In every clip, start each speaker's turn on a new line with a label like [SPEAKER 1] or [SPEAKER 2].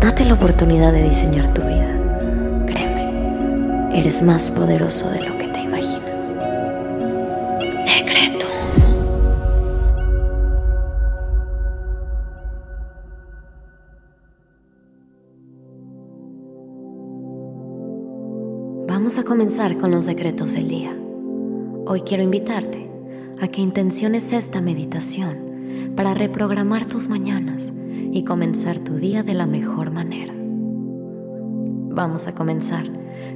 [SPEAKER 1] Date la oportunidad de diseñar tu vida. Créeme, eres más poderoso de lo que te imaginas. Decreto. Vamos a comenzar con los decretos del día. Hoy quiero invitarte a que intenciones esta meditación para reprogramar tus mañanas y comenzar tu día de la mejor manera. Vamos a comenzar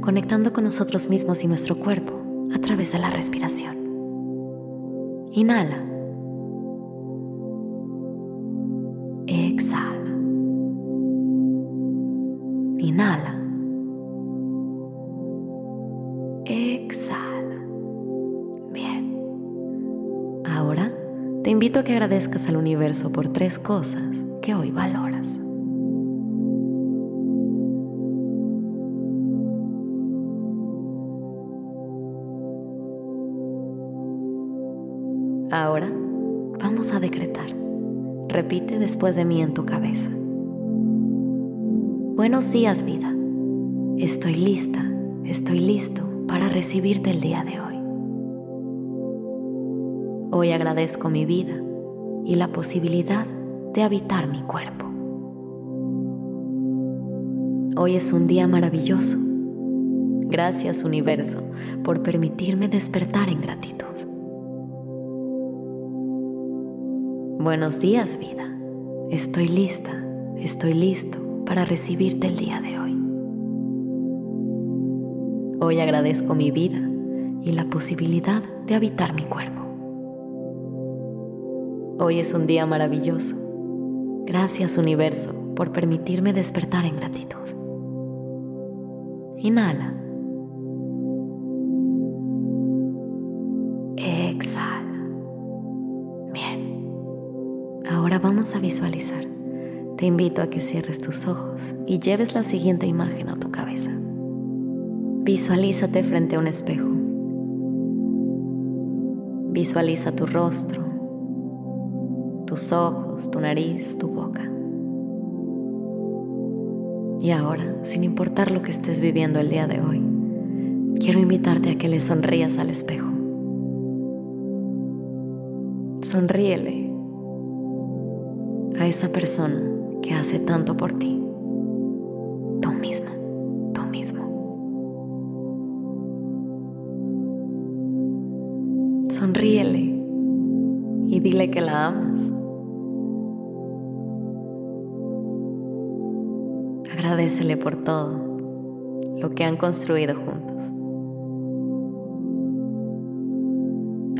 [SPEAKER 1] conectando con nosotros mismos y nuestro cuerpo a través de la respiración. Inhala. Exhala. Inhala. Exhala. Bien. Ahora te invito a que agradezcas al universo por tres cosas que hoy valoras. Ahora vamos a decretar. Repite después de mí en tu cabeza. Buenos días vida. Estoy lista, estoy listo para recibirte el día de hoy. Hoy agradezco mi vida y la posibilidad de habitar mi cuerpo. Hoy es un día maravilloso. Gracias universo por permitirme despertar en gratitud. Buenos días vida. Estoy lista, estoy listo para recibirte el día de hoy. Hoy agradezco mi vida y la posibilidad de habitar mi cuerpo. Hoy es un día maravilloso. Gracias universo por permitirme despertar en gratitud. Inhala. Exhala. Bien. Ahora vamos a visualizar. Te invito a que cierres tus ojos y lleves la siguiente imagen a tu cabeza. Visualízate frente a un espejo. Visualiza tu rostro, tus ojos, tu nariz, tu boca. Y ahora, sin importar lo que estés viviendo el día de hoy, quiero invitarte a que le sonrías al espejo. Sonríele a esa persona que hace tanto por ti. Tú misma, tú mismo. Sonríele y dile que la amas. Agradecele por todo lo que han construido juntos.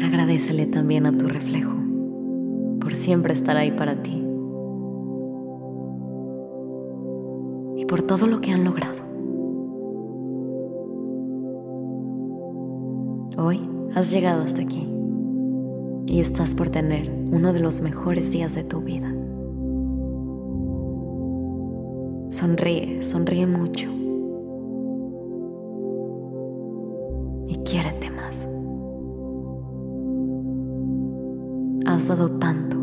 [SPEAKER 1] Agradecele también a tu reflejo por siempre estar ahí para ti y por todo lo que han logrado. Hoy has llegado hasta aquí y estás por tener uno de los mejores días de tu vida. Sonríe, sonríe mucho. Y quiérete más. Has dado tanto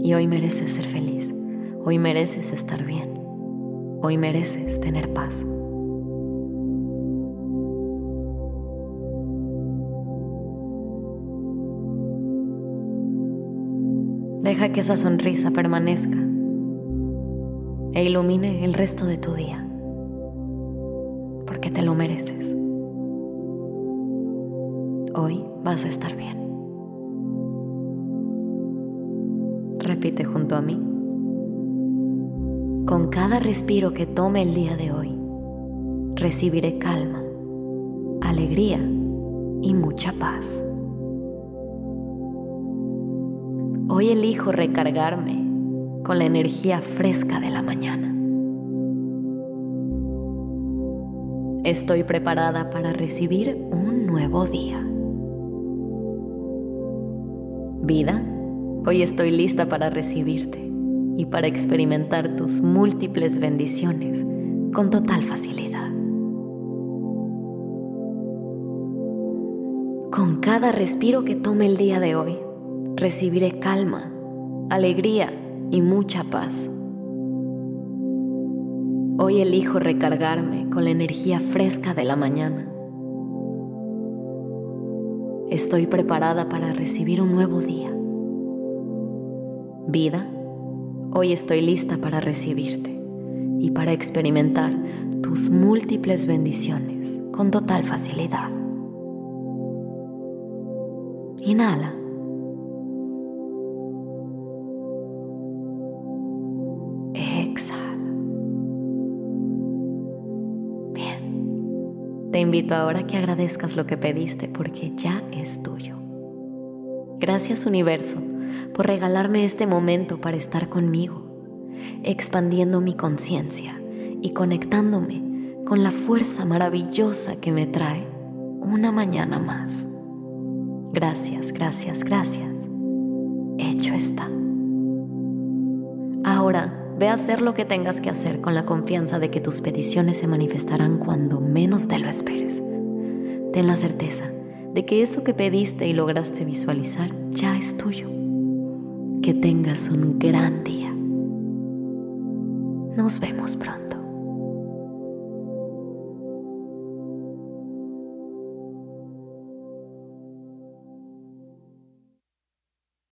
[SPEAKER 1] y hoy mereces ser feliz. Hoy mereces estar bien. Hoy mereces tener paz. Deja que esa sonrisa permanezca e ilumine el resto de tu día, porque te lo mereces. Hoy vas a estar bien. Repite junto a mí. Con cada respiro que tome el día de hoy, recibiré calma, alegría y mucha paz. Hoy elijo recargarme con la energía fresca de la mañana. Estoy preparada para recibir un nuevo día. Vida, hoy estoy lista para recibirte y para experimentar tus múltiples bendiciones con total facilidad. Con cada respiro que tome el día de hoy, recibiré calma, alegría y mucha paz. Hoy elijo recargarme con la energía fresca de la mañana. Estoy preparada para recibir un nuevo día. Vida, hoy estoy lista para recibirte y para experimentar tus múltiples bendiciones con total facilidad. Inhala. Te invito ahora a que agradezcas lo que pediste porque ya es tuyo. Gracias universo por regalarme este momento para estar conmigo, expandiendo mi conciencia y conectándome con la fuerza maravillosa que me trae una mañana más. Gracias, gracias, gracias. Hecho está. Ahora Ve a hacer lo que tengas que hacer con la confianza de que tus peticiones se manifestarán cuando menos te lo esperes. Ten la certeza de que eso que pediste y lograste visualizar ya es tuyo. Que tengas un gran día. Nos vemos pronto.